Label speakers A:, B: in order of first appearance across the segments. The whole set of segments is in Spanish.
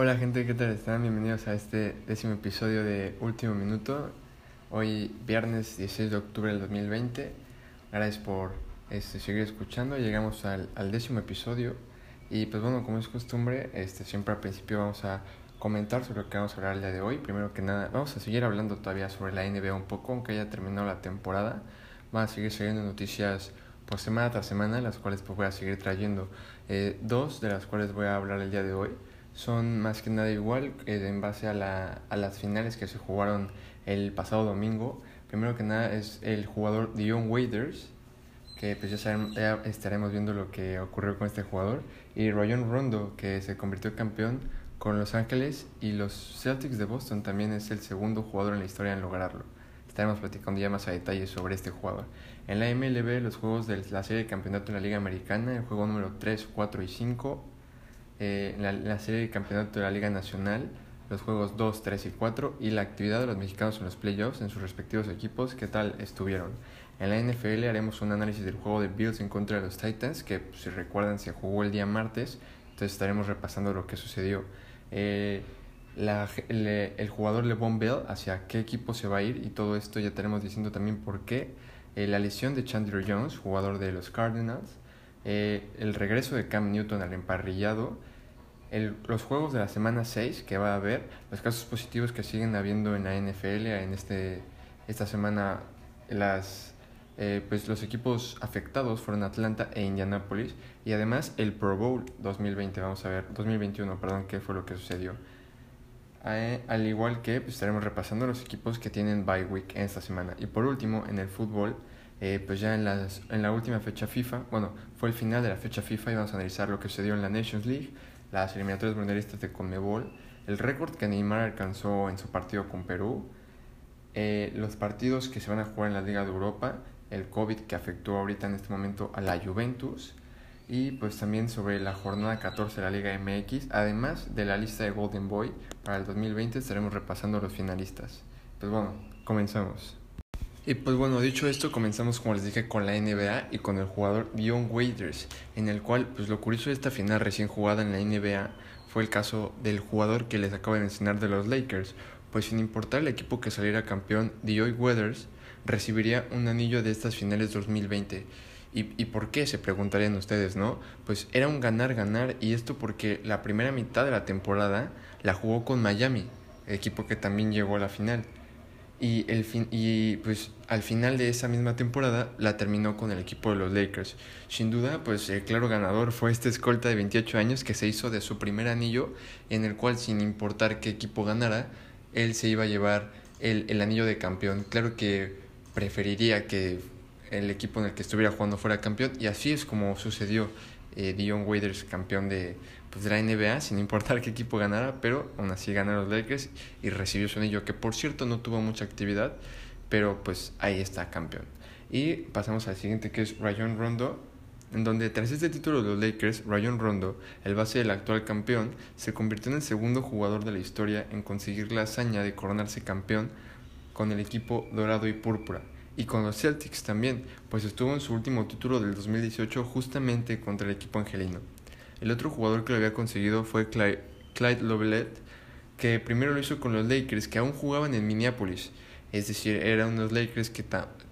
A: Hola gente, ¿qué tal están? Bienvenidos a este décimo episodio de Último Minuto. Hoy viernes 16 de octubre del 2020. Gracias por este, seguir escuchando. Llegamos al, décimo episodio. Y pues bueno, como es costumbre, este, siempre al principio vamos a comentar sobre lo que vamos a hablar el día de hoy. Primero que nada, vamos a seguir hablando todavía sobre la NBA un poco, aunque haya terminado la temporada. Van a seguir siguiendo noticias pues semana tras semana, las cuales pues voy a seguir trayendo. Eh, dos de las cuales voy a hablar el día de hoy son más que nada igual eh, en base a, la, a las finales que se jugaron el pasado domingo. Primero que nada es el jugador Dion Waiters, que pues ya, ya, estaremos viendo lo que ocurrió con este jugador, y Rayon Rondo, que se convirtió campeón con Los Ángeles y los Celtics de Boston también es el segundo jugador en la historia en lograrlo. Estaremos platicando ya más a detalle sobre este jugador. En la MLB, los juegos de la serie de campeonato en la Liga Americana, el juego número 3, 4 y 5, eh, la, la, serie de campeonato de la Liga Nacional, los juegos 2, 3 y 4 y la actividad de los mexicanos en los playoffs en sus respectivos equipos, qué tal estuvieron. En la NFL haremos un análisis del juego de Bills en contra de los Titans, que pues, si recuerdan se jugó el día martes, entonces estaremos repasando lo que sucedió. Eh, la, el, el, jugador LeBron Bell, hacia qué equipo se va a ir y todo esto ya estaremos diciendo también por qué. Eh, la lesión de Chandler Jones, jugador de los Cardinals. Eh, el regreso de Cam Newton al emparrillado el, los juegos de la semana 6 que va a haber, los casos positivos que siguen habiendo en la NFL en este, esta semana, las, eh, pues los equipos afectados fueron Atlanta e Indianapolis y además el Pro Bowl 2020, vamos a ver, 2021, perdón, qué fue lo que sucedió. Eh, al igual que pues, estaremos repasando los equipos que tienen bye week en esta semana. Y por último, en el fútbol, eh, pues ya en, las, en la última fecha FIFA, bueno, fue el final de la fecha FIFA y vamos a analizar lo que sucedió en la Nations League, las eliminatorias mundialistas de Conmebol, el récord que Neymar alcanzó en su partido con Perú, eh, los partidos que se van a jugar en la Liga de Europa, el COVID que afectó ahorita en este momento a la Juventus y pues también sobre la jornada 14 de la Liga MX, además de la lista de Golden Boy para el 2020 estaremos repasando los finalistas. Pues bueno, comenzamos. Y pues bueno, dicho esto, comenzamos como les dije con la NBA y con el jugador Dion Waiters, en el cual pues lo curioso de esta final recién jugada en la NBA fue el caso del jugador que les acabo de mencionar de los Lakers, pues sin importar el equipo que saliera campeón, Dion Waiters recibiría un anillo de estas finales 2020. ¿Y, ¿Y por qué? Se preguntarían ustedes, ¿no? Pues era un ganar-ganar y esto porque la primera mitad de la temporada la jugó con Miami, equipo que también llegó a la final. Y, el fin, y pues al final de esa misma temporada la terminó con el equipo de los Lakers. Sin duda, pues el claro ganador fue este escolta de 28 años que se hizo de su primer anillo, en el cual sin importar qué equipo ganara, él se iba a llevar el, el anillo de campeón. Claro que preferiría que el equipo en el que estuviera jugando fuera campeón, y así es como sucedió. Eh, Dion Waiters campeón de, pues, de la NBA, sin importar qué equipo ganara, pero aún así ganaron los Lakers y recibió su anillo, que por cierto no tuvo mucha actividad, pero pues ahí está campeón. Y pasamos al siguiente que es Rayon Rondo, en donde tras este título de los Lakers, Rayon Rondo, el base del actual campeón, se convirtió en el segundo jugador de la historia en conseguir la hazaña de coronarse campeón con el equipo dorado y púrpura y con los Celtics también, pues estuvo en su último título del 2018 justamente contra el equipo angelino. El otro jugador que lo había conseguido fue Clyde, Clyde Lovelet, que primero lo hizo con los Lakers, que aún jugaban en Minneapolis. Es decir, eran unos Lakers que,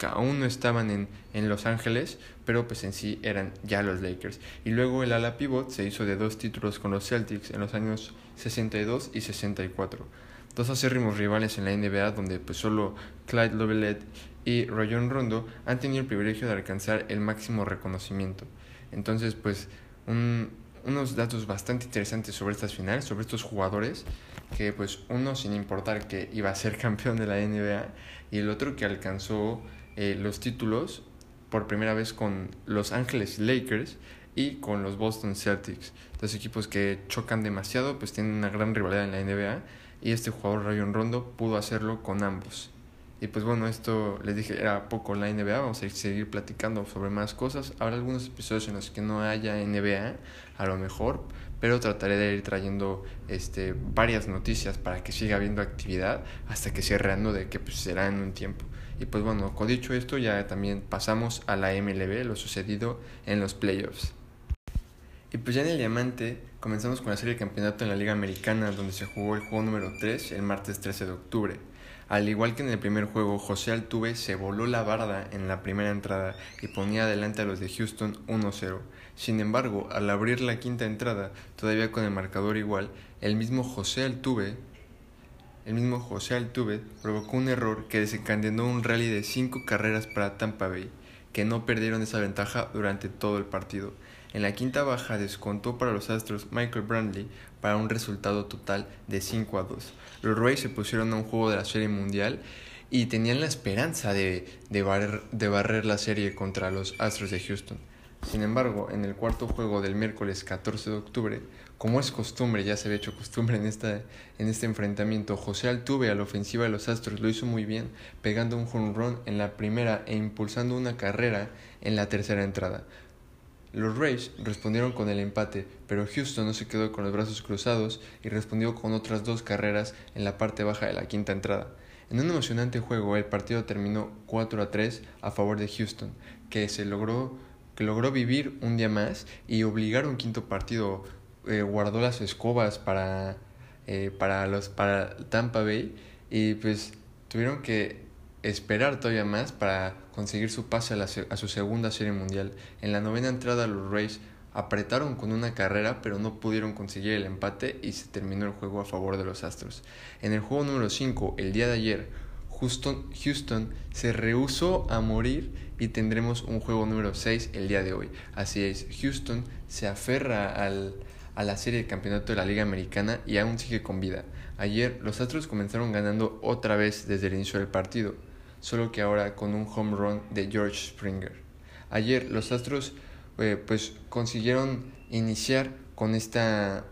A: aún no estaban en, en, Los Ángeles, pero pues en sí eran ya los Lakers. Y luego el ala pivot se hizo de dos títulos con los Celtics en los años 62 y 64. Dos acérrimos rivales en la NBA donde pues solo Clyde Lovelet y Rayon Rondo han tenido el privilegio de alcanzar el máximo reconocimiento. Entonces, pues, un, unos datos bastante interesantes sobre estas finales, sobre estos jugadores, que pues uno sin importar que iba a ser campeón de la NBA y el otro que alcanzó eh, los títulos por primera vez con Los Ángeles Lakers y con los Boston Celtics. Dos equipos que chocan demasiado, pues tienen una gran rivalidad en la NBA y este jugador Rayon Rondo pudo hacerlo con ambos. Y pues bueno, esto les dije era poco la NBA, vamos a seguir platicando sobre más cosas. Habrá algunos episodios en los que no haya NBA, a lo mejor, pero trataré de ir trayendo este, varias noticias para que siga habiendo actividad hasta que se reanude, que pues será en un tiempo. Y pues bueno, con dicho esto ya también pasamos a la MLB, lo sucedido en los playoffs. Y pues ya en el diamante Comenzamos con la serie de campeonato en la Liga Americana, donde se jugó el juego número 3 el martes 13 de octubre. Al igual que en el primer juego, José Altuve se voló la barda en la primera entrada y ponía adelante a los de Houston 1-0. Sin embargo, al abrir la quinta entrada, todavía con el marcador igual, el mismo José Altuve, el mismo José Altuve provocó un error que desencadenó un rally de 5 carreras para Tampa Bay, que no perdieron esa ventaja durante todo el partido. En la quinta baja descontó para los Astros Michael Brandley para un resultado total de 5 a 2. Los Rays se pusieron a un juego de la Serie Mundial y tenían la esperanza de, de, barrer, de barrer la serie contra los Astros de Houston. Sin embargo, en el cuarto juego del miércoles 14 de octubre, como es costumbre, ya se había hecho costumbre en, esta, en este enfrentamiento, José Altuve a la ofensiva de los Astros lo hizo muy bien, pegando un home run en la primera e impulsando una carrera en la tercera entrada. Los Rays respondieron con el empate, pero Houston no se quedó con los brazos cruzados y respondió con otras dos carreras en la parte baja de la quinta entrada. En un emocionante juego, el partido terminó 4 a 3 a favor de Houston, que se logró, que logró vivir un día más y obligar un quinto partido. Eh, guardó las escobas para, eh, para, los, para Tampa Bay y pues tuvieron que esperar todavía más para conseguir su pase a, su segunda serie mundial. En la novena entrada los Rays apretaron con una carrera pero no pudieron conseguir el empate y se terminó el juego a favor de los Astros. En el juego número 5, el día de ayer, Houston, Houston se rehusó a morir y tendremos un juego número 6 el día de hoy. Así es, Houston se aferra al, a la serie de campeonato de la Liga Americana y aún sigue con vida. Ayer los Astros comenzaron ganando otra vez desde el inicio del partido solo que ahora con un home run de George Springer. Ayer los Astros eh, pues consiguieron iniciar con esta,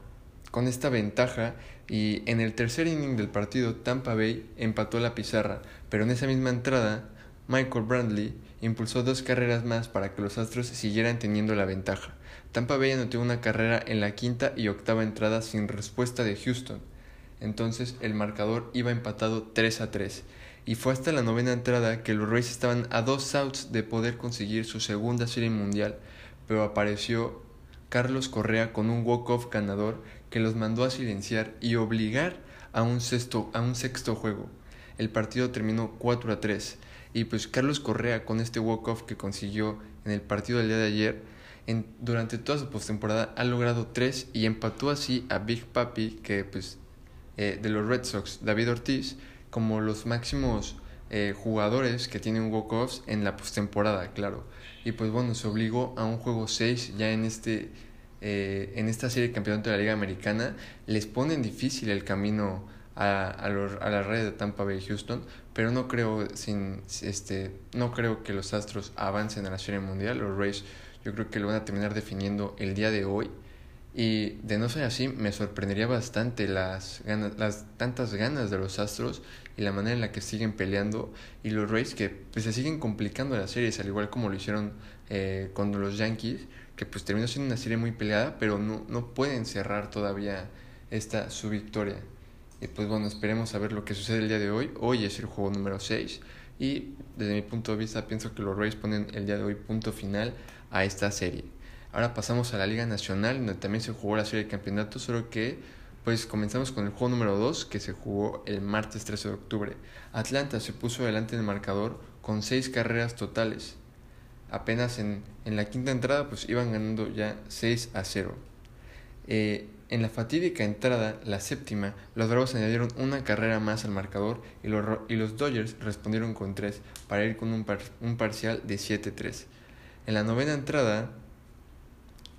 A: con esta ventaja y en el tercer inning del partido Tampa Bay empató la pizarra, pero en esa misma entrada Michael Brandley impulsó dos carreras más para que los Astros siguieran teniendo la ventaja. Tampa Bay anotó una carrera en la quinta y octava entrada sin respuesta de Houston. Entonces el marcador iba empatado 3 a 3 y fue hasta la novena entrada que los Rays estaban a dos outs de poder conseguir su segunda serie mundial, pero apareció Carlos Correa con un walk-off ganador que los mandó a silenciar y obligar a un, sexto, a un sexto juego. El partido terminó 4 a 3 y pues Carlos Correa con este walk-off que consiguió en el partido del día de ayer, en, durante toda su postemporada ha logrado 3 y empató así a Big Papi que pues eh, de los Red Sox, David Ortiz, como los máximos eh, jugadores que tienen walk-offs en la postemporada, claro. Y pues bueno, se obligó a un juego 6 ya en este eh, en esta serie de campeonato de la Liga Americana. Les ponen difícil el camino a, a, a la red de Tampa Bay Houston, pero no creo sin este no creo que los Astros avancen a la Serie Mundial. Los Rays yo creo que lo van a terminar definiendo el día de hoy. Y de no ser así, me sorprendería bastante las, ganas, las tantas ganas de los Astros y la manera en la que siguen peleando. Y los Rays que pues, se siguen complicando las series, al igual como lo hicieron eh, con los Yankees, que pues terminó siendo una serie muy peleada, pero no, no pueden cerrar todavía esta su victoria. Y pues bueno, esperemos a ver lo que sucede el día de hoy. Hoy es el juego número 6. Y desde mi punto de vista pienso que los Rays ponen el día de hoy punto final a esta serie. Ahora pasamos a la Liga Nacional, donde también se jugó la serie de campeonatos, solo que pues comenzamos con el juego número 2 que se jugó el martes 13 de octubre. Atlanta se puso delante del marcador con 6 carreras totales. Apenas en, en, la quinta entrada pues iban ganando ya 6 a 0. Eh, en la fatídica entrada, la séptima, los Bravos añadieron una carrera más al marcador y los, y los Dodgers respondieron con 3 para ir con un, par, un parcial de 7-3. En la novena entrada,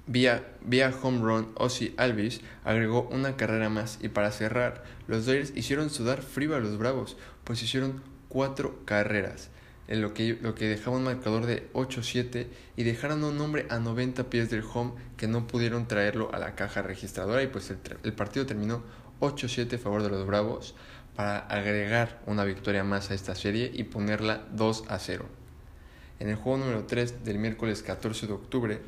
A: Vía, vía home run, Ozzy Alvis agregó una carrera más y para cerrar, los Dodgers hicieron sudar frío a los Bravos, pues hicieron cuatro carreras, en lo que, lo que dejaba un marcador de 8-7 y dejaron un hombre a 90 pies del home que no pudieron traerlo a la caja registradora y pues el, el partido terminó 8-7 a favor de los Bravos para agregar una victoria más a esta serie y ponerla 2 0. En el juego número 3 del miércoles 14 de octubre,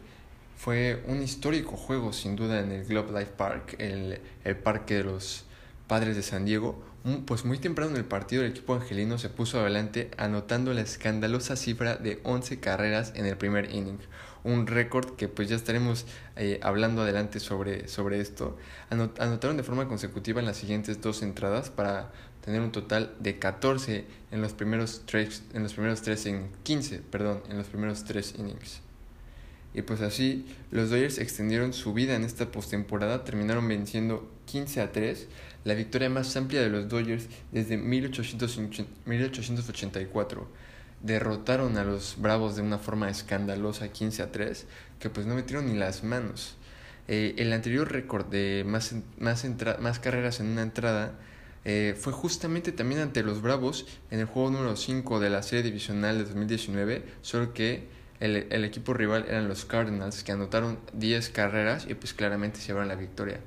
A: fue un histórico juego sin duda en el Globe Life Park, el, el parque de los Padres de San Diego, pues muy temprano en el partido el equipo angelino se puso adelante anotando la escandalosa cifra de 11 carreras en el primer inning. Un récord que pues ya estaremos eh, hablando adelante sobre, sobre esto. anotaron de forma consecutiva en las siguientes dos entradas para tener un total de 14 en los primeros tres, en los primeros tres en 15, perdón, en los primeros tres innings. Y pues así, los Dodgers extendieron su vida en esta postemporada, terminaron venciendo 15 a 3, la victoria más amplia de los Dodgers desde 1884. Derrotaron a los Bravos de una forma escandalosa 15 a 3, que pues no metieron ni las manos. Eh, el anterior récord de más, más, carreras en una entrada eh, fue justamente también ante los Bravos en el juego número 5 de la serie divisional de 2019, solo que el, el, equipo rival eran los Cardinals que anotaron 10 carreras y pues claramente se llevaron la victoria.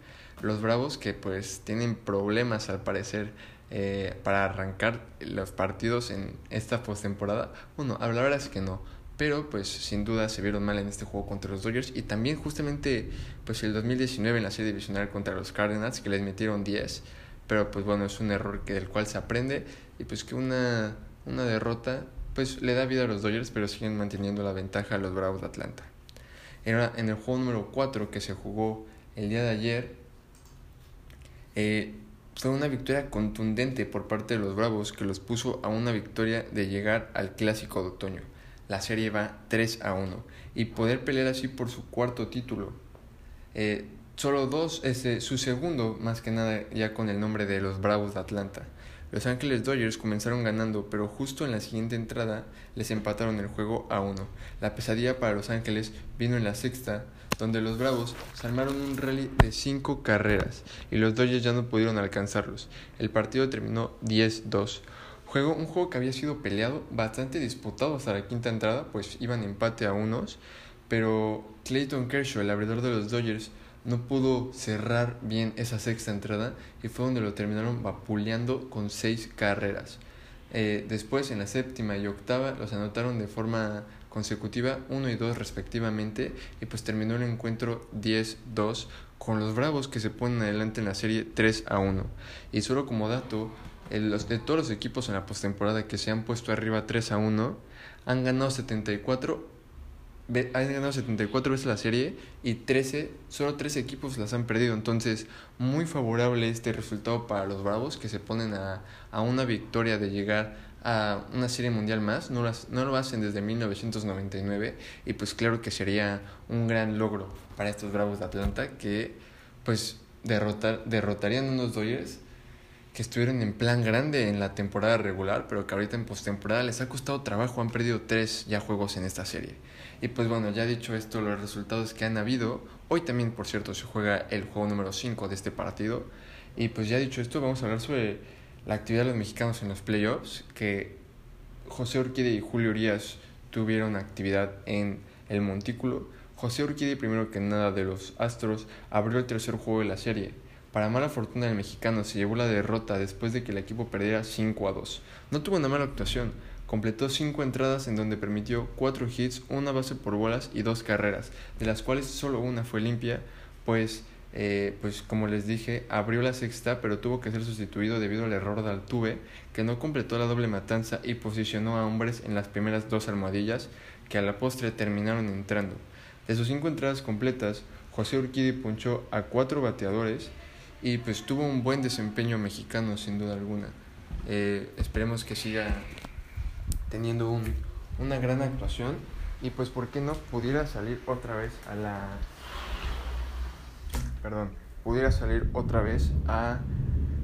A: Los Bravos que pues tienen problemas al parecer eh, para arrancar los partidos en esta postemporada. Bueno, la verdad es que no, pero pues sin duda se vieron mal en este juego contra los Dodgers y también justamente pues el 2019 en la serie divisional contra los Cardinals que les metieron 10, pero pues bueno, es un error que del cual se aprende y pues que una, una derrota pues le da vida a los Dodgers, pero siguen manteniendo la ventaja a los Bravos de Atlanta. En el juego número 4 que se jugó el día de ayer. Eh, fue una victoria contundente por parte de los Bravos que los puso a una victoria de llegar al clásico de otoño. La serie va 3 a 1 y poder pelear así por su cuarto título. Eh, solo dos, ese, su segundo, más que nada ya con el nombre de los Bravos de Atlanta. Los Ángeles Dodgers comenzaron ganando, pero justo en la siguiente entrada les empataron el juego a uno. La pesadilla para Los Ángeles vino en la sexta, donde los Bravos se armaron un rally de cinco carreras y los Dodgers ya no pudieron alcanzarlos. El partido terminó 10-2. Juego, un juego que había sido peleado, bastante disputado hasta la quinta entrada, pues iban empate a unos, pero Clayton Kershaw, el abridor de los Dodgers, no pudo cerrar bien esa sexta entrada y fue donde lo terminaron vapuleando con seis carreras. Eh, después en la séptima y octava los anotaron de forma consecutiva 1 y 2 respectivamente y pues terminó el encuentro 10-2 con los Bravos que se ponen adelante en la serie 3 a 1. Y solo como dato, los, de todos los equipos en la postemporada que se han puesto arriba 3 a 1 han ganado 74 han ganado 74 veces la serie y 13, solo 13 equipos las han perdido. Entonces, muy favorable este resultado para los Bravos que se ponen a, a una victoria de llegar a una serie mundial más. No, las, no lo hacen desde 1999 y pues claro que sería un gran logro para estos Bravos de Atlanta que pues derrotar, derrotarían unos Dodgers que estuvieron en plan grande en la temporada regular, pero que ahorita en postemporada les ha costado trabajo, han perdido tres ya juegos en esta serie. Y pues bueno, ya dicho esto, los resultados que han habido, hoy también por cierto se juega el juego número 5 de este partido. Y pues ya dicho esto, vamos a hablar sobre la actividad de los mexicanos en los playoffs, que José Urquide y Julio Urias tuvieron actividad en el Montículo. José Urquide, primero que nada de los Astros, abrió el tercer juego de la serie. Para mala fortuna del mexicano se llevó la derrota después de que el equipo perdiera 5 a 2. No tuvo una mala actuación, Completó cinco entradas en donde permitió cuatro hits, una base por bolas y dos carreras, de las cuales solo una fue limpia, pues, eh, pues como les dije, abrió la sexta, pero tuvo que ser sustituido debido al error de Altuve, que no completó la doble matanza y posicionó a hombres en las primeras dos almohadillas, que a la postre terminaron entrando. De sus cinco entradas completas, José Urquidi punchó a cuatro bateadores y pues tuvo un buen desempeño mexicano sin duda alguna. Eh, esperemos que siga teniendo un, una gran actuación y pues por qué no pudiera salir otra vez a la perdón pudiera salir otra vez a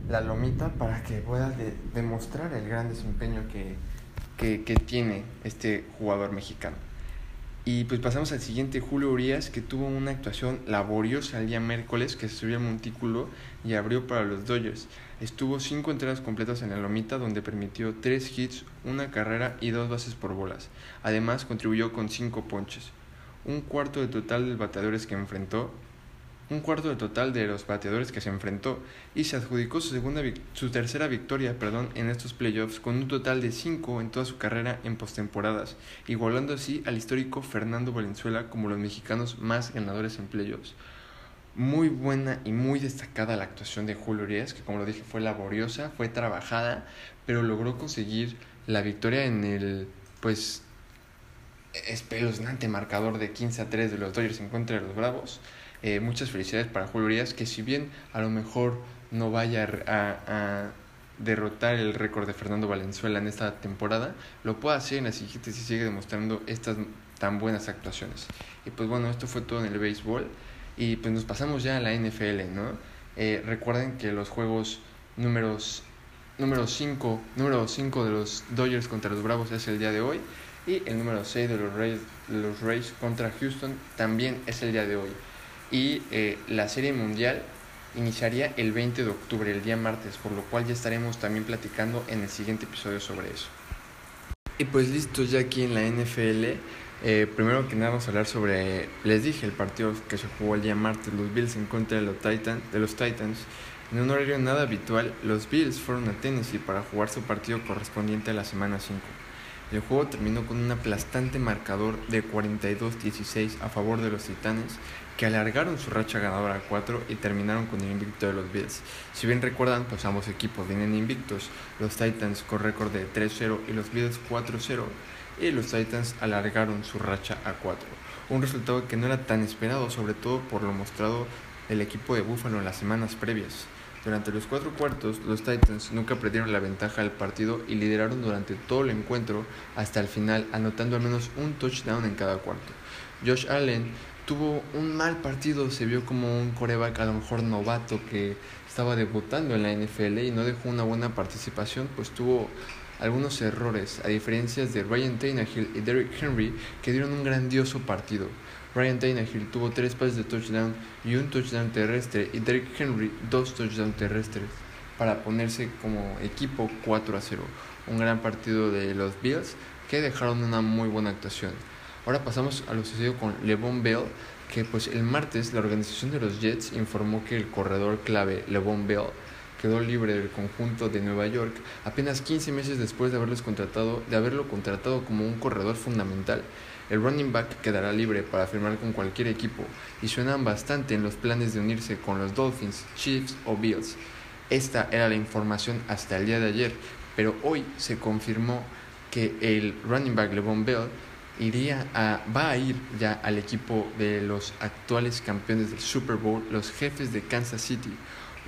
A: la lomita para que pueda demostrar el gran desempeño que, que, que tiene este jugador mexicano y pues pasamos al siguiente, Julio Urias, que tuvo una actuación laboriosa el día miércoles, que se subió al montículo y abrió para los Dodgers. Estuvo cinco entradas completas en la lomita, donde permitió tres hits, una carrera y dos bases por bolas. Además, contribuyó con cinco ponches. Un cuarto de total de bateadores que enfrentó un cuarto de total de los bateadores que se enfrentó y se adjudicó su, segunda, su tercera victoria perdón, en estos playoffs con un total de 5 en toda su carrera en postemporadas, igualando así al histórico Fernando Valenzuela como los mexicanos más ganadores en playoffs. Muy buena y muy destacada la actuación de Julio Urias, que como lo dije fue laboriosa, fue trabajada, pero logró conseguir la victoria en el, pues, espeluznante marcador de 15 a 3 de los Dodgers en contra de los Bravos. Eh, muchas felicidades para Julio Urias, que si bien a lo mejor no vaya a, a derrotar el récord de Fernando Valenzuela en esta temporada, lo puede hacer en la siguiente si sigue demostrando estas tan buenas actuaciones. Y pues bueno, esto fue todo en el béisbol. Y pues nos pasamos ya a la NFL, ¿no? Eh, recuerden que los juegos números número 5 número 5 de los Dodgers contra los Bravos es el día de hoy y el número 6 de los Rays, los Rays contra Houston también es el día de hoy. Y eh, la serie mundial iniciaría el 20 de octubre, el día martes, por lo cual ya estaremos también platicando en el siguiente episodio sobre eso. Y pues listo, ya aquí en la NFL eh, primero que nada vamos a hablar sobre, les dije, el partido que se jugó el día martes, los Bills en contra de los, Titan, de los Titans. En un horario nada habitual, los Bills fueron a Tennessee para jugar su partido correspondiente a la semana 5. El juego terminó con un aplastante marcador de 42-16 a favor de los Titanes, que alargaron su racha ganadora a 4 y terminaron con el invicto de los Bills. Si bien recuerdan, pues ambos equipos vienen invictos, los Titans con récord de 3-0 y los Bills 4-0 y los Titans alargaron su racha a 4. Un resultado que no era tan esperado, sobre todo por lo mostrado el equipo de Buffalo en las semanas previas. Durante los cuatro cuartos, los Titans nunca perdieron la ventaja del partido y lideraron durante todo el encuentro hasta el final, anotando al menos un touchdown en cada cuarto. Josh Allen tuvo un mal partido, se vio como un coreback a lo mejor novato que estaba debutando en la NFL y no dejó una buena participación, pues tuvo algunos errores, a diferencia de Ryan Tannehill y Derrick Henry, que dieron un grandioso partido. Ryan Tannehill tuvo tres pases de touchdown y un touchdown terrestre, y Derrick Henry dos touchdowns terrestres, para ponerse como equipo 4 a 0. Un gran partido de los Bills que dejaron una muy buena actuación. Ahora pasamos a lo sucedido con LeBron Bell, que pues el martes la organización de los Jets informó que el corredor clave LeBron Bell quedó libre del conjunto de Nueva York apenas 15 meses después de, haberlos contratado, de haberlo contratado como un corredor fundamental. El running back quedará libre para firmar con cualquier equipo y suenan bastante en los planes de unirse con los Dolphins, Chiefs o Bills. Esta era la información hasta el día de ayer, pero hoy se confirmó que el running back LeBron Bell iría a, va a ir ya al equipo de los actuales campeones del Super Bowl, los jefes de Kansas City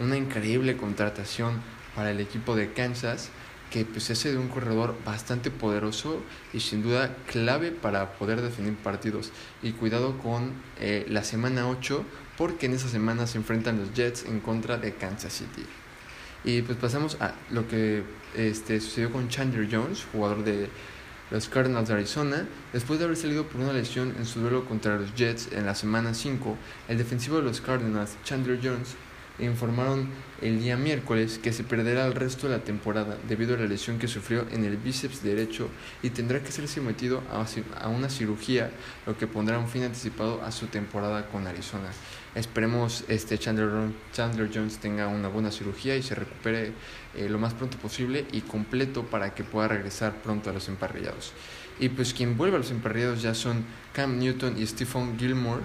A: una increíble contratación para el equipo de Kansas que pues hace de un corredor bastante poderoso y sin duda clave para poder definir partidos. Y cuidado con eh, la semana 8 porque en esa semana se enfrentan los Jets en contra de Kansas City. Y pues pasamos a lo que este, sucedió con Chandler Jones, jugador de los Cardinals de Arizona. Después de haber salido por una lesión en su duelo contra los Jets en la semana 5, el defensivo de los Cardinals, Chandler Jones, informaron el día miércoles que se perderá el resto de la temporada debido a la lesión que sufrió en el bíceps derecho y tendrá que ser sometido a una cirugía, lo que pondrá un fin anticipado a su temporada con Arizona. Esperemos este Chandler, Chandler Jones tenga una buena cirugía y se recupere eh, lo más pronto posible y completo para que pueda regresar pronto a los emparrillados. Y pues quien vuelve a los emparrillados ya son Cam Newton y Stephen Gilmore,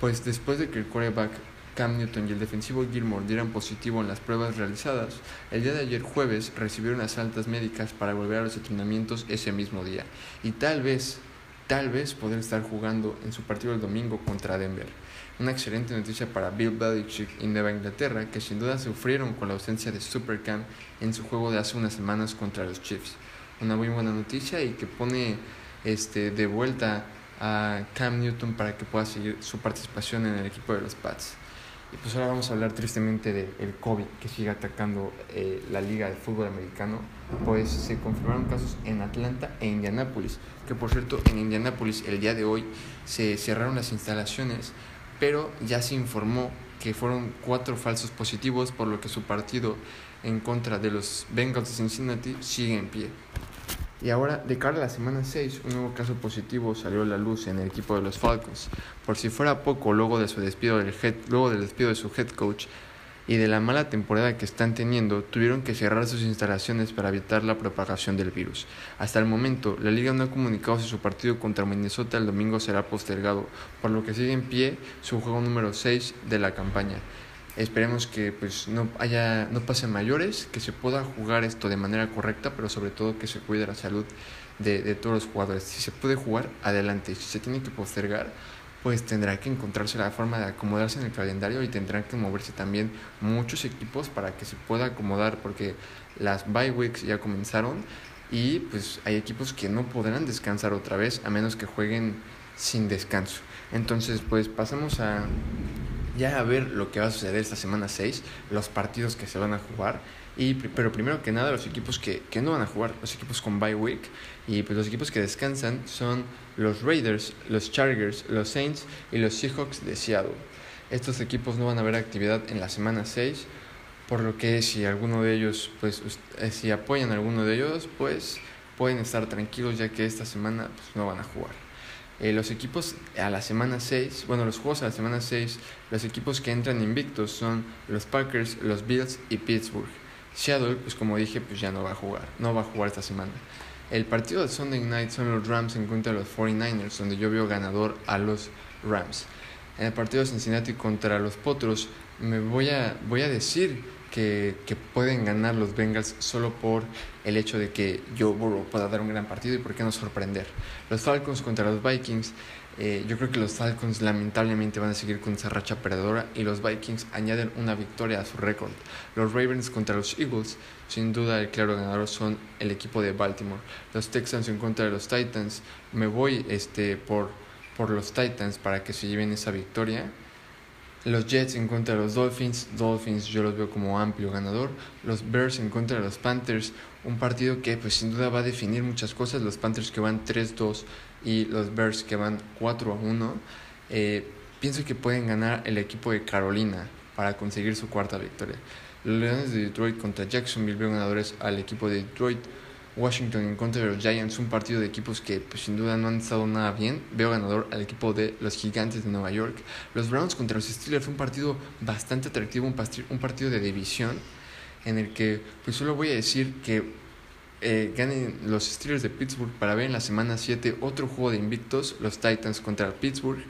A: pues después de que el quarterback Cam Newton y el defensivo Gilmore dieran positivo en las pruebas realizadas, el día de ayer jueves recibieron las altas médicas para volver a los entrenamientos ese mismo día y tal vez, tal vez poder estar jugando en su partido el domingo contra Denver. Una excelente noticia para Bill Belichick y Nueva Inglaterra, que sin duda sufrieron con la ausencia de Supercam en su juego de hace unas semanas contra los Chiefs. Una muy buena noticia y que pone este, de vuelta a Cam Newton para que pueda seguir su participación en el equipo de los Pats. Y pues ahora vamos a hablar tristemente del COVID que sigue atacando eh, la liga de fútbol americano. Pues se confirmaron casos en Atlanta e Indianápolis, que por cierto en Indianápolis el día de hoy se cerraron las instalaciones, pero ya se informó que fueron cuatro falsos positivos, por lo que su partido en contra de los Bengals de Cincinnati sigue en pie. Y ahora, de cara a la semana 6, un nuevo caso positivo salió a la luz en el equipo de los Falcons. Por si fuera poco, luego, de su despido del head, luego del despido de su head coach, y de la mala temporada que están teniendo, tuvieron que cerrar sus instalaciones para evitar la propagación del virus. Hasta el momento, la liga no ha comunicado si su partido contra Minnesota el domingo será postergado, por lo que sigue en pie su juego número 6 de la campaña. Esperemos que pues no haya no pasen mayores, que se pueda jugar esto de manera correcta, pero sobre todo que se cuide la salud de, de todos los jugadores. Si se puede jugar, adelante. Si se tiene que postergar, pues tendrá que encontrarse la forma de acomodarse en el calendario y tendrán que moverse también muchos equipos para que se pueda acomodar porque las bye weeks ya comenzaron y pues hay equipos que no podrán descansar otra vez a menos que jueguen sin descanso. Entonces pues pasamos a ya a ver lo que va a suceder esta semana 6, los partidos que se van a jugar y, pero primero que nada, los equipos que, que no van a jugar, los equipos con bye week. Y pues los equipos que descansan son los Raiders, los Chargers, los Saints y los Seahawks de Seattle. Estos equipos no van a ver actividad en la semana 6, por lo que si alguno de ellos, pues eh, si apoyan alguno de ellos, pues pueden estar tranquilos ya que esta semana pues, no van a jugar. Eh, los equipos a la semana 6, bueno, los juegos a la semana 6, los equipos que entran invictos son los Packers, los Bills y Pittsburgh. Seattle, pues como dije, pues ya no va a jugar, no va a jugar esta semana. El partido de Sunday Night son los Rams en contra de los 49ers, donde yo veo ganador a los Rams. En el partido de Cincinnati contra los Potros, me voy a, voy a decir que, pueden ganar los Bengals solo por el hecho de que Joe Burrow pueda dar un gran partido y por qué no sorprender. Los Falcons contra los Vikings, eh, yo creo que los Falcons lamentablemente van a seguir con esa racha perdedora y los Vikings añaden una victoria a su récord. Los Ravens contra los Eagles, sin duda el claro ganador son el equipo de Baltimore. Los Texans en contra de los Titans, me voy este, por, por los Titans para que se lleven esa victoria. Los Jets en contra de los Dolphins, Dolphins yo los veo como amplio ganador. Los Bears en contra de los Panthers, un partido que pues sin duda va a definir muchas cosas. Los Panthers que van 3-2 y los Bears que van 4 a 1. Eh, pienso que pueden ganar el equipo de Carolina para conseguir su cuarta victoria. Los Leones de Detroit contra Jacksonville ganadores al equipo de Detroit. Washington en contra de los Giants, un partido de equipos que pues, sin duda no han estado nada bien. Veo ganador al equipo de los Gigantes de Nueva York. Los Browns contra los Steelers fue un partido bastante atractivo, un, partido de división en el que pues solo voy a decir que eh, ganen los Steelers de Pittsburgh para ver en la semana 7 otro juego de invictos, los Titans contra Pittsburgh.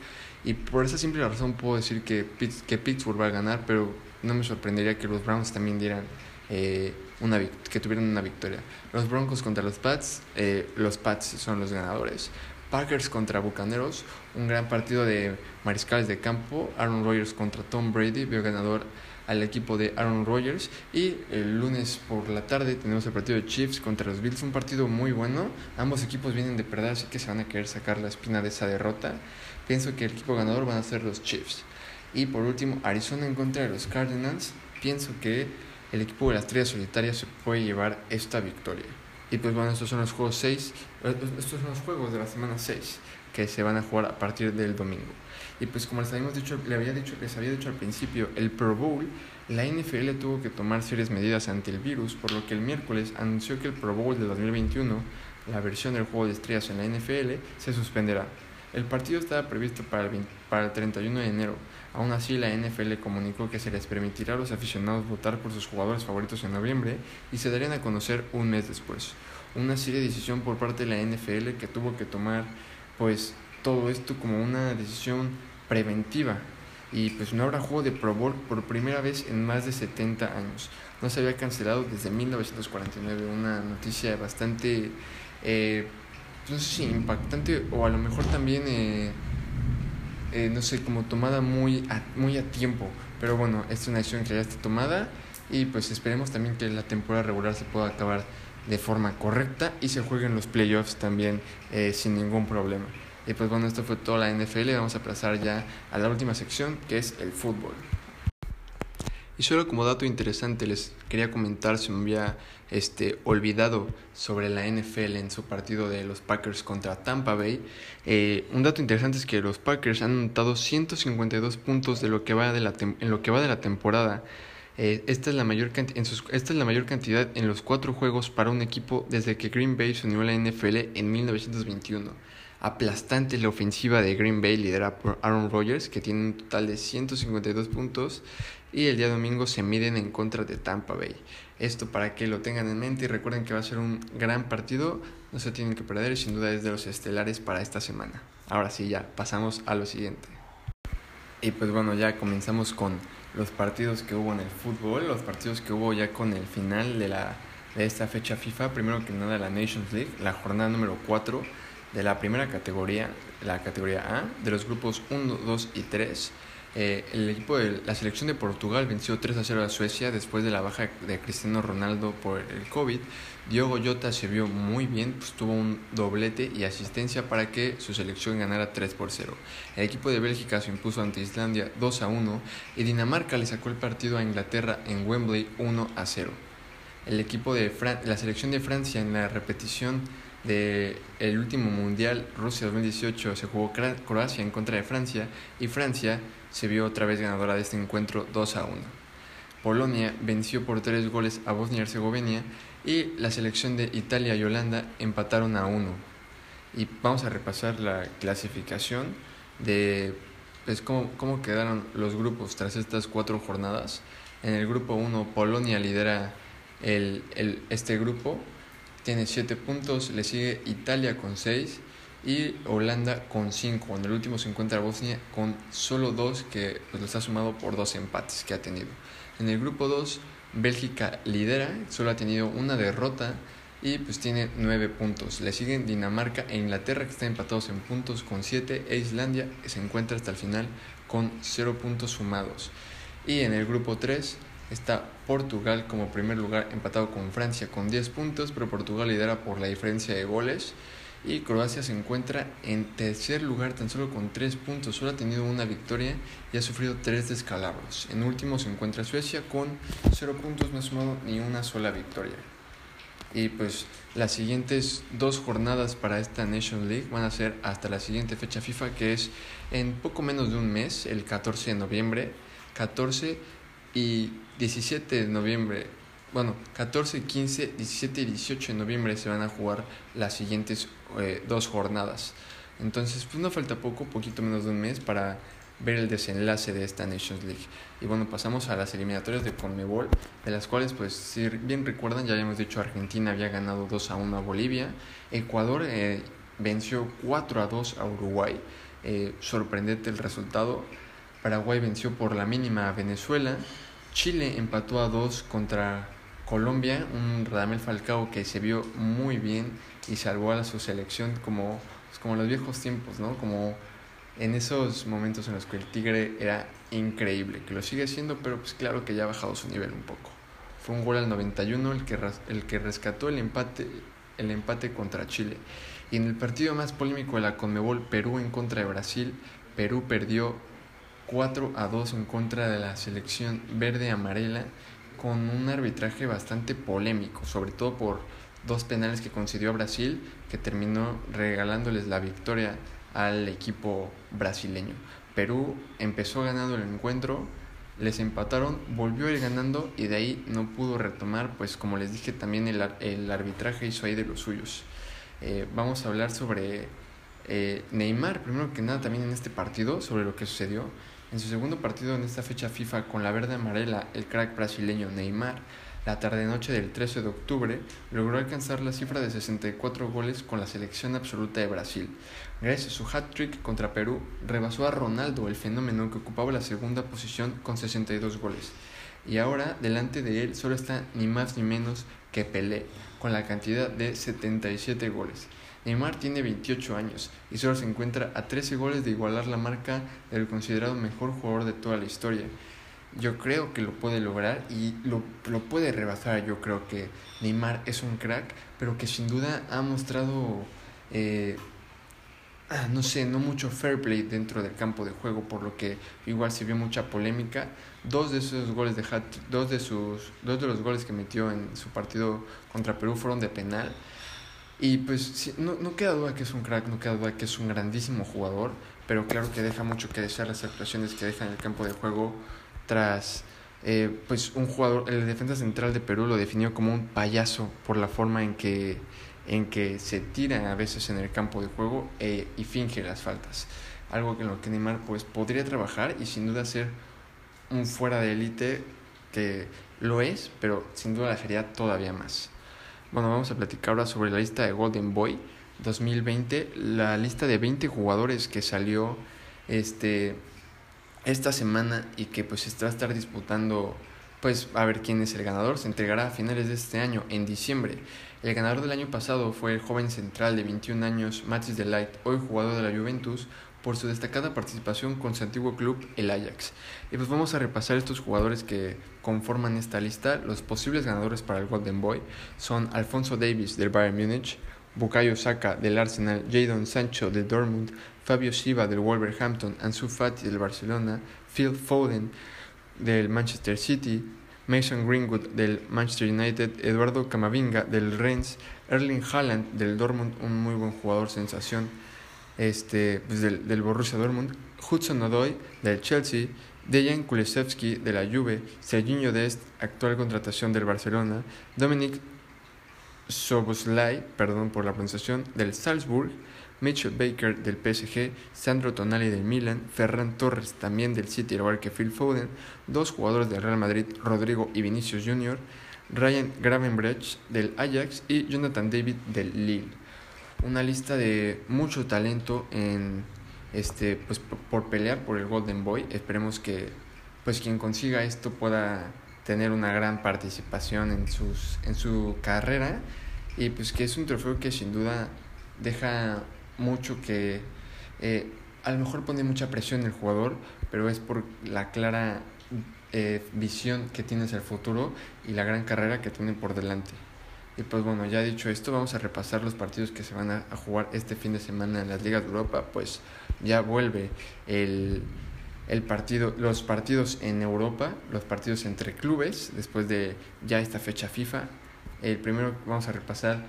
A: Y por esa simple razón puedo decir que, que Pittsburgh va a ganar, pero no me sorprendería que los Browns también dieran eh, una que tuvieran una victoria. Los Broncos contra los Pats, eh, los Pats son los ganadores. Packers contra Bucaneros, un gran partido de mariscales de campo. Aaron Rodgers contra Tom Brady, veo ganador al equipo de Aaron Rodgers. Y el lunes por la tarde tenemos el partido de Chiefs contra los Bills, un partido muy bueno. Ambos equipos vienen de perder, así que se van a querer sacar la espina de esa derrota. Pienso que el equipo ganador van a ser los Chiefs. Y por último, Arizona en contra de los Cardinals. Pienso que el equipo de las estrella solitaria se puede llevar esta victoria. Y pues bueno, estos son los juegos 6, estos son los juegos de la semana 6 que se van a jugar a partir del domingo. Y pues como les habíamos dicho, le había dicho, les había dicho al principio, el Pro Bowl, la NFL tuvo que tomar serias medidas ante el virus, por lo que el miércoles anunció que el Pro Bowl de 2021, la versión del juego de estrellas en la NFL, se suspenderá. El partido estaba previsto para el, para el 31 de enero. Aún así, la NFL comunicó que se les permitirá a los aficionados votar por sus jugadores favoritos en noviembre y se darían a conocer un mes después. Una seria decisión por parte de la NFL que tuvo que tomar pues todo esto como una decisión preventiva y pues no habrá juego de Pro Bowl por primera vez en más de 70 años. No se había cancelado desde 1949, una noticia bastante, eh, no sé si impactante o a lo mejor también, eh, eh, no sé, como tomada muy a, muy a tiempo. Pero bueno, es una decisión que ya está tomada y pues esperemos también que la temporada regular se pueda acabar de forma correcta y se jueguen los playoffs también sin ningún problema. Y pues bueno, esto fue toda la NFL. Vamos a pasar ya a la última sección que es el fútbol. Y solo como dato interesante les quería comentar, se me había este, olvidado sobre la NFL en su partido de los Packers contra Tampa Bay. Eh, un dato interesante es que los Packers han anotado 152 puntos de lo que va de la en lo que va de la temporada. Eh, esta, es la mayor esta es la mayor cantidad en los cuatro juegos para un equipo desde que Green Bay se unió a la NFL en 1921. Aplastante la ofensiva de Green Bay liderada por Aaron Rodgers, que tiene un total de 152 puntos, y el día domingo se miden en contra de Tampa Bay. Esto para que lo tengan en mente y recuerden que va a ser un gran partido, no se tienen que perder y sin duda es de los estelares para esta semana. Ahora sí, ya pasamos a lo siguiente. Y pues bueno, ya comenzamos con los partidos que hubo en el fútbol, los partidos que hubo ya con el final de, la, de esta fecha FIFA. Primero que nada la Nations League, la jornada número 4 de la primera categoría, la categoría A, de los grupos 1, 2 y 3. Eh, el equipo de la selección de Portugal venció 3 a 0 a Suecia después de la baja de Cristiano Ronaldo por el COVID. Diogo Jota se vio muy bien, pues tuvo un doblete y asistencia para que su selección ganara 3 por 0. El equipo de Bélgica se impuso ante Islandia 2 a 1 y Dinamarca le sacó el partido a Inglaterra en Wembley 1 a 0. El equipo de la selección de Francia en la repetición del el último mundial Rusia 2018 se jugó Croacia en contra de Francia y Francia se vio otra vez ganadora de este encuentro 2 a 1. Polonia venció por 3 goles a Bosnia y Herzegovina y la selección de Italia y Holanda empataron a 1. Y vamos a repasar la clasificación de pues, cómo, cómo quedaron los grupos tras estas cuatro jornadas. En el grupo 1 Polonia lidera el, el, este grupo, tiene 7 puntos, le sigue Italia con 6 y Holanda con 5. En el último se encuentra Bosnia con solo 2 que pues, los ha sumado por dos empates que ha tenido. En el grupo 2 Bélgica lidera, solo ha tenido una derrota y pues tiene 9 puntos. Le siguen Dinamarca e Inglaterra que están empatados en puntos con 7 e Islandia que se encuentra hasta el final con 0 puntos sumados. Y en el grupo 3 está Portugal como primer lugar empatado con Francia con 10 puntos, pero Portugal lidera por la diferencia de goles y Croacia se encuentra en tercer lugar tan solo con 3 puntos, solo ha tenido una victoria y ha sufrido 3 descalabros. En último se encuentra Suecia con 0 puntos, no ha sumado ni una sola victoria. Y pues las siguientes dos jornadas para esta Nation League van a ser hasta la siguiente fecha FIFA que es en poco menos de un mes, el 14 de noviembre, 14 y 17 de noviembre bueno, 14, 15, 17 y 18 de noviembre se van a jugar las siguientes eh, dos jornadas. Entonces, pues no falta poco, poquito menos de un mes para ver el desenlace de esta Nations League. Y bueno, pasamos a las eliminatorias de Conmebol, de las cuales, pues, si bien recuerdan, ya habíamos dicho, Argentina había ganado 2 a 1 a Bolivia, Ecuador eh, venció 4 a 2 a Uruguay, eh, sorprendente el resultado, Paraguay venció por la mínima a Venezuela, Chile empató a 2 contra Colombia, un Radamel Falcao que se vio muy bien y salvó a su selección como, pues, como los viejos tiempos, ¿no? Como en esos momentos en los que el Tigre era increíble, que lo sigue siendo, pero pues claro que ya ha bajado su nivel un poco. Fue un gol al 91 el que, el que rescató el empate, el empate contra Chile. Y en el partido más polémico de la Conmebol, Perú en contra de Brasil, Perú perdió 4 a 2 en contra de la selección verde-amarela con un arbitraje bastante polémico, sobre todo por dos penales que concedió a Brasil, que terminó regalándoles la victoria al equipo brasileño. Perú empezó ganando el encuentro, les empataron, volvió a ir ganando y de ahí no pudo retomar, pues como les dije también el, el arbitraje hizo ahí de los suyos. Eh, vamos a hablar sobre eh, Neymar, primero que nada también en este partido, sobre lo que sucedió. En su segundo partido en esta fecha FIFA con la verde amarela, el crack brasileño Neymar, la tarde-noche del 13 de octubre, logró alcanzar la cifra de 64 goles con la selección absoluta de Brasil. Gracias a su hat-trick contra Perú, rebasó a Ronaldo, el fenómeno que ocupaba la segunda posición con 62 goles. Y ahora, delante de él, solo está ni más ni menos que Pelé, con la cantidad de 77 goles. Neymar tiene 28 años y solo se encuentra a 13 goles de igualar la marca del considerado mejor jugador de toda la historia. Yo creo que lo puede lograr y lo, lo puede rebasar. Yo creo que Neymar es un crack, pero que sin duda ha mostrado, eh, ah, no sé, no mucho fair play dentro del campo de juego, por lo que igual se vio mucha polémica. Dos de esos goles de dos de sus, dos de los goles que metió en su partido contra Perú fueron de penal. Y pues no, no queda duda que es un crack, no queda duda que es un grandísimo jugador, pero claro que deja mucho que desear las actuaciones que deja en el campo de juego tras eh, pues un jugador, el defensa central de Perú lo definió como un payaso por la forma en que en que se tira a veces en el campo de juego e, y finge las faltas. Algo en lo que Neymar pues, podría trabajar y sin duda ser un fuera de élite que lo es, pero sin duda la sería todavía más. Bueno, vamos a platicar ahora sobre la lista de Golden Boy 2020, la lista de 20 jugadores que salió este, esta semana y que pues va a estar disputando pues a ver quién es el ganador, se entregará a finales de este año, en diciembre. El ganador del año pasado fue el joven central de 21 años, Matis Delight, hoy jugador de la Juventus, por su destacada participación con su antiguo club, el Ajax. Y pues vamos a repasar estos jugadores que conforman esta lista. Los posibles ganadores para el Golden Boy son Alfonso Davis del Bayern Múnich, Bukayo Saka del Arsenal, Jadon Sancho del Dortmund, Fabio Silva del Wolverhampton, Ansu Fati del Barcelona, Phil Foden del Manchester City, Mason Greenwood del Manchester United, Eduardo Camavinga del Rennes, Erling Haaland del Dortmund, un muy buen jugador sensación este, pues del, del Borussia Dortmund, Hudson Odoi del Chelsea, Dejan Kulusevski de la Juve, Serginho Dest, actual contratación del Barcelona, Dominic Soboslai, perdón por la pronunciación, del Salzburg, Mitchell Baker del PSG, Sandro Tonali del Milan, Ferran Torres también del City, al igual que Phil Foden, dos jugadores del Real Madrid, Rodrigo y Vinicius Jr., Ryan Gravenbrecht del Ajax y Jonathan David del Lille. Una lista de mucho talento en este pues por pelear por el Golden Boy. Esperemos que pues quien consiga esto pueda tener una gran participación en sus en su carrera y pues que es un trofeo que sin duda deja mucho que eh, a lo mejor pone mucha presión en el jugador, pero es por la clara eh, visión que tiene hacia el futuro y la gran carrera que tiene por delante. Y pues bueno, ya dicho esto, vamos a repasar los partidos que se van a, jugar este fin de semana en las ligas de Europa. Pues ya vuelve el, el partido, los partidos en Europa, los partidos entre clubes, después de ya esta fecha FIFA. El primero vamos a repasar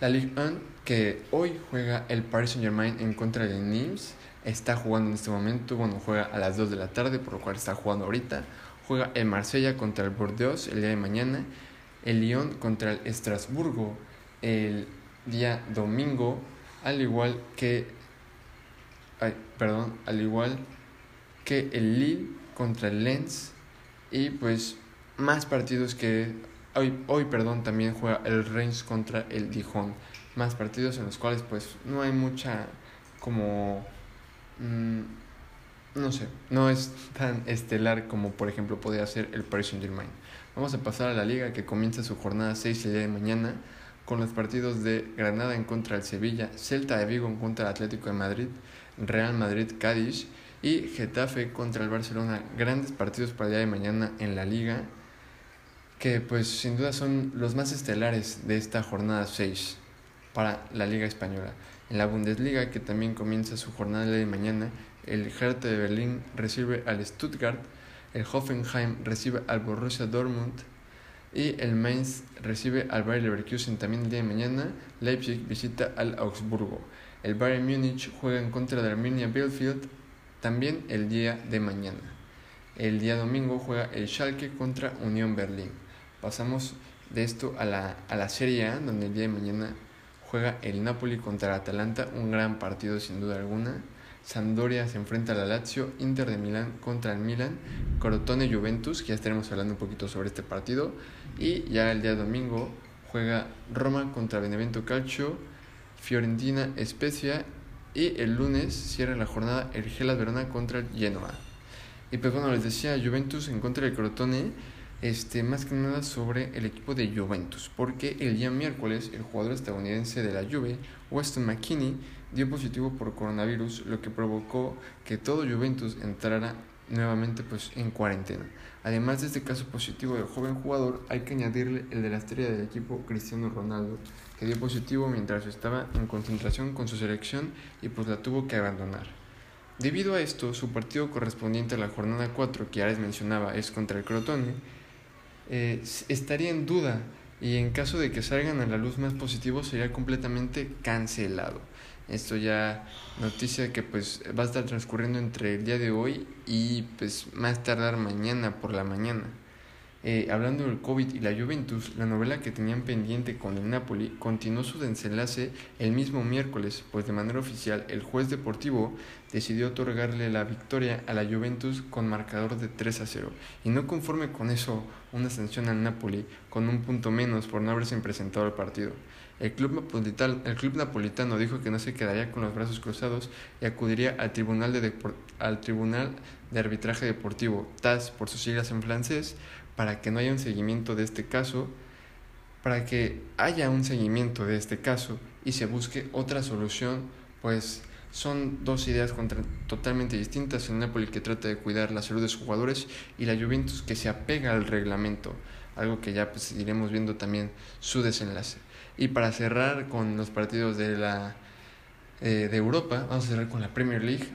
A: la Ligue 1, que hoy juega el Paris Saint Germain en contra de Nimes. Está jugando en este momento, bueno, juega a las 2 de la tarde, por lo cual está jugando ahorita. Juega el Marsella contra el Bordeaux el día de mañana el Lyon contra el Estrasburgo el día domingo, al igual que ay, perdón, al igual que el Lille contra el Lens. Y pues más partidos que hoy hoy perdón también juega el Reims contra el Dijon. Más partidos en los cuales pues no hay mucha como mm, no sé no es tan estelar como por ejemplo podría ser el Paris Saint Germain Vamos a pasar a la liga que comienza su jornada 6 el día de mañana con los partidos de Granada en contra del Sevilla, Celta de Vigo en contra del Atlético de Madrid, Real Madrid Cádiz y Getafe contra el Barcelona. Grandes partidos para el día de mañana en la liga que pues sin duda son los más estelares de esta jornada 6 para la liga española. En la Bundesliga que también comienza su jornada de mañana, el Hertha de Berlín recibe al Stuttgart el Hoffenheim recibe al Borussia Dortmund y el Mainz recibe al Bayer Leverkusen también el día de mañana. Leipzig visita al Augsburgo. El Bayern Múnich juega en contra de Arminia Bielefeld también el día de mañana. El día domingo juega el Schalke contra Unión Berlín. Pasamos de esto a la, a la Serie A, donde el día de mañana juega el Napoli contra el Atalanta, un gran partido sin duda alguna. Sampdoria se enfrenta a la Lazio, Inter de Milán contra el Milan, Crotone Juventus, que ya estaremos hablando un poquito sobre este partido, y ya el día domingo juega Roma contra Benevento Calcio, Fiorentina Spezia y el lunes cierra la jornada el Gelas Verona contra el Genoa. Y pues bueno, les decía Juventus en contra del Crotone, este, más que nada sobre el equipo de Juventus, porque el día miércoles el jugador estadounidense de la Juve, Weston McKinney, dio positivo por coronavirus, lo que provocó que todo Juventus entrara nuevamente pues, en cuarentena. Además de este caso positivo del joven jugador, hay que añadirle el de la estrella del equipo Cristiano Ronaldo, que dio positivo mientras estaba en concentración con su selección y pues la tuvo que abandonar. Debido a esto, su partido correspondiente a la jornada 4, que ya les mencionaba, es contra el Crotone, eh, estaría en duda y en caso de que salgan a la luz más positivos sería completamente cancelado. Esto ya noticia que pues va a estar transcurriendo entre el día de hoy y pues más tardar mañana por la mañana. eh, hablando del COVID y la Juventus, la novela que tenían pendiente con el Napoli continuó su desenlace el mismo miércoles, pues de manera oficial el juez deportivo decidió otorgarle la victoria a la Juventus con marcador de 3 a 0. Y no conforme con eso, una sanción al Napoli con un punto menos por no haberse presentado al partido. El club, napolitano, dijo que no se quedaría con los brazos cruzados y acudiría al Tribunal de, al tribunal de Arbitraje Deportivo, TAS por sus siglas en francés, para que no haya un seguimiento de este caso, para que haya un seguimiento de este caso y se busque otra solución, pues son dos ideas totalmente distintas, el Napoli que trata de cuidar la salud de sus jugadores y la Juventus que se apega al reglamento, algo que ya pues iremos viendo también su desenlace. Y para cerrar con los partidos de la eh, de Europa, vamos a cerrar con la Premier League.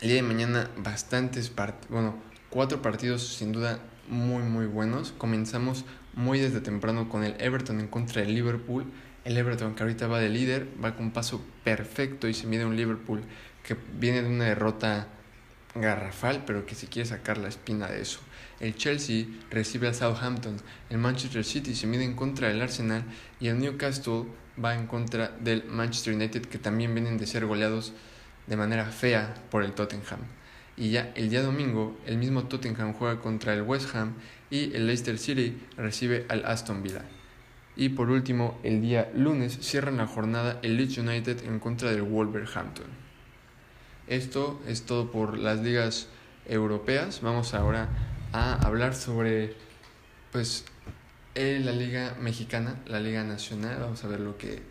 A: El día de mañana bastantes partidos, bueno, cuatro partidos sin duda muy muy buenos. Comenzamos muy desde temprano con el Everton en contra del Liverpool. El Everton que ahorita va de líder, va con paso perfecto y se mide un Liverpool que viene de una derrota garrafal, pero que se quiere sacar la espina de eso. El Chelsea recibe al Southampton, el Manchester City se mide en contra del Arsenal y el Newcastle va en contra del Manchester United que también vienen de ser goleados de manera fea por el Tottenham. Y ya el día domingo, el mismo Tottenham juega contra el West Ham y el Leicester City recibe al Aston Villa. Y por último, el día lunes cierran la jornada el Leeds United en contra del Wolverhampton. Esto es todo por las ligas europeas. Vamos ahora a hablar sobre pues eh, la liga mexicana, la liga nacional. Vamos a ver lo que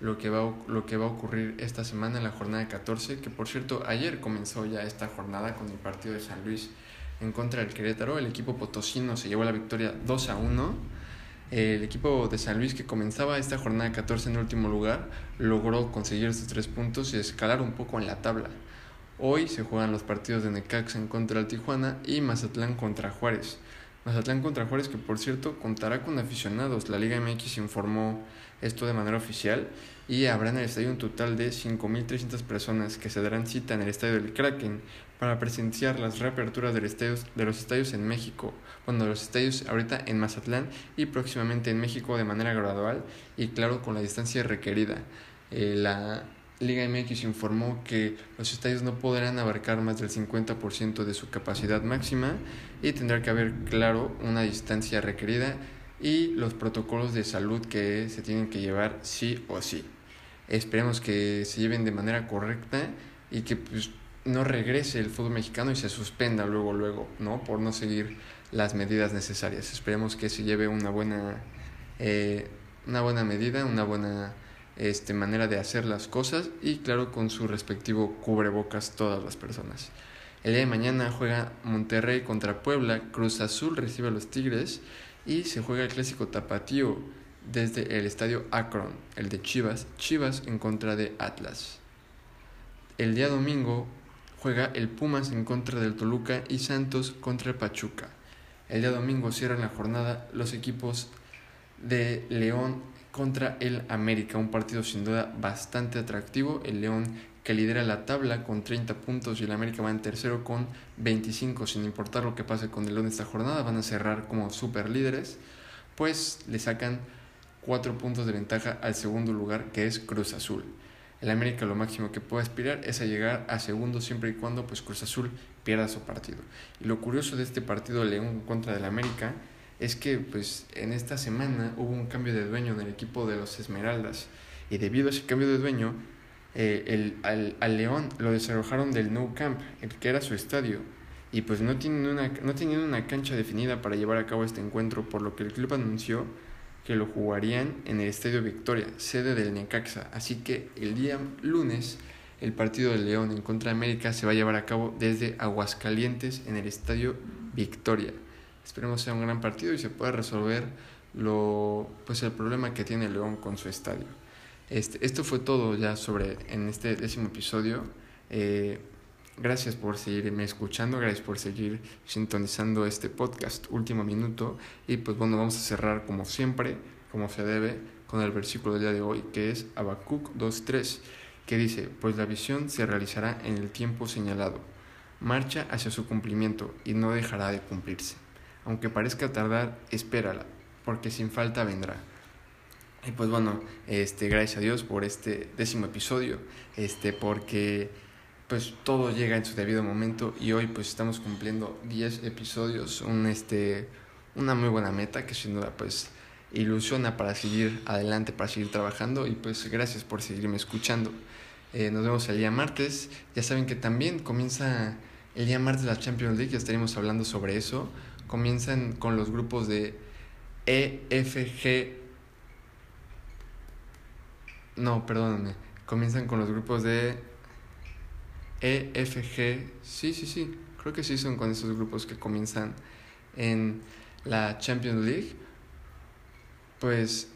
A: lo que, va, lo que va a ocurrir esta semana en la jornada 14, que por cierto ayer comenzó ya esta jornada con el partido de San Luis en contra del Querétaro. El equipo potosino se llevó la victoria 2 a 1. El equipo de San Luis que comenzaba esta jornada 14 en último lugar logró conseguir estos tres puntos y escalar un poco en la tabla. Hoy se juegan los partidos de Necaxa en contra del Tijuana y Mazatlán contra Juárez. Mazatlán contra Juárez que por cierto contará con aficionados. La Liga MX informó esto de manera oficial y habrá en el estadio un total de 5.300 personas que se darán cita en el estadio del Kraken para presenciar las reaperturas de los estadios en México, bueno, de los estadios ahorita en Mazatlán y próximamente en México de manera gradual y claro con la distancia requerida. Eh, la Liga MX informó que los estadios no podrán abarcar más del 50% de su capacidad máxima y tendrá que haber, claro, una distancia requerida y los protocolos de salud que se tienen que llevar sí o sí. Esperemos que se lleven de manera correcta y que pues, no regrese el fútbol mexicano y se suspenda luego, luego, ¿no? Por no seguir las medidas necesarias. Esperemos que se lleve una buena, eh, una buena medida, una buena este, manera de hacer las cosas y claro con su respectivo cubrebocas todas las personas. El día de mañana juega Monterrey contra Puebla, Cruz Azul recibe a los Tigres y se juega el clásico tapatío desde el estadio Akron, el de Chivas, Chivas en contra de Atlas. El día domingo juega el Pumas en contra del Toluca y Santos contra Pachuca. El día domingo cierran la jornada los equipos de León contra el América, un partido sin duda bastante atractivo. El León que lidera la tabla con 30 puntos y el América va en tercero con 25, sin importar lo que pase con el León esta jornada, van a cerrar como super líderes, pues le sacan 4 puntos de ventaja al segundo lugar que es Cruz Azul. El América lo máximo que puede aspirar es a llegar a segundo siempre y cuando pues Cruz Azul pierda su partido. Y lo curioso de este partido León contra el América es que pues en esta semana hubo un cambio de dueño en el equipo de los Esmeraldas y debido a ese cambio de dueño eh, el, al, al, León lo desalojaron del Nou Camp, el que era su estadio y pues no tienen una no tenían una cancha definida para llevar a cabo este encuentro por lo que el club anunció que lo jugarían en el Estadio Victoria, sede del Necaxa. Así que el día lunes el partido del León en contra de América se va a llevar a cabo desde Aguascalientes en el Estadio Victoria. Esperemos sea un gran partido y se pueda resolver lo, pues el problema que tiene León con su estadio. Este, esto fue todo ya sobre en este décimo episodio. Eh, gracias por seguirme escuchando, gracias por seguir sintonizando este podcast último minuto. Y pues bueno, vamos a cerrar como siempre, como se debe, con el versículo del día de hoy, que es Habacuc 2.3, que dice, pues la visión se realizará en el tiempo señalado, marcha hacia su cumplimiento y no dejará de cumplirse. Aunque parezca tardar, espérala, porque sin falta vendrá. Y pues bueno, este, gracias a Dios por este décimo episodio, este, porque pues todo llega en su debido momento y hoy pues estamos cumpliendo 10 episodios, un, este, una muy buena meta que sin duda pues ilusiona para seguir adelante, para seguir trabajando y pues gracias por seguirme escuchando. Eh, nos vemos el día martes, ya saben que también comienza el día martes la Champions League, ya estaremos hablando sobre eso, comienzan con los grupos de EFG no, perdóname. Comienzan con los grupos de E, F, G. Sí, sí, sí. Creo que sí son con esos grupos que comienzan en la Champions League. Pues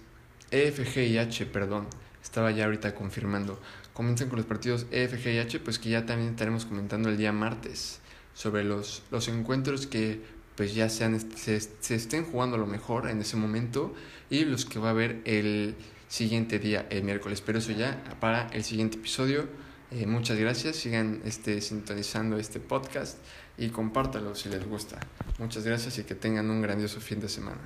A: E, F, G y H, perdón. Estaba ya ahorita confirmando. Comienzan con los partidos E, F, G y H, pues que ya también estaremos comentando el día martes sobre los, los encuentros que pues ya sean, se, se estén jugando a lo mejor en ese momento y los que va a haber el siguiente día, el miércoles. Pero eso ya para el siguiente episodio. Eh, muchas gracias, sigan este, sintonizando este podcast y compártalo si les gusta. Muchas gracias y que tengan un grandioso fin de semana.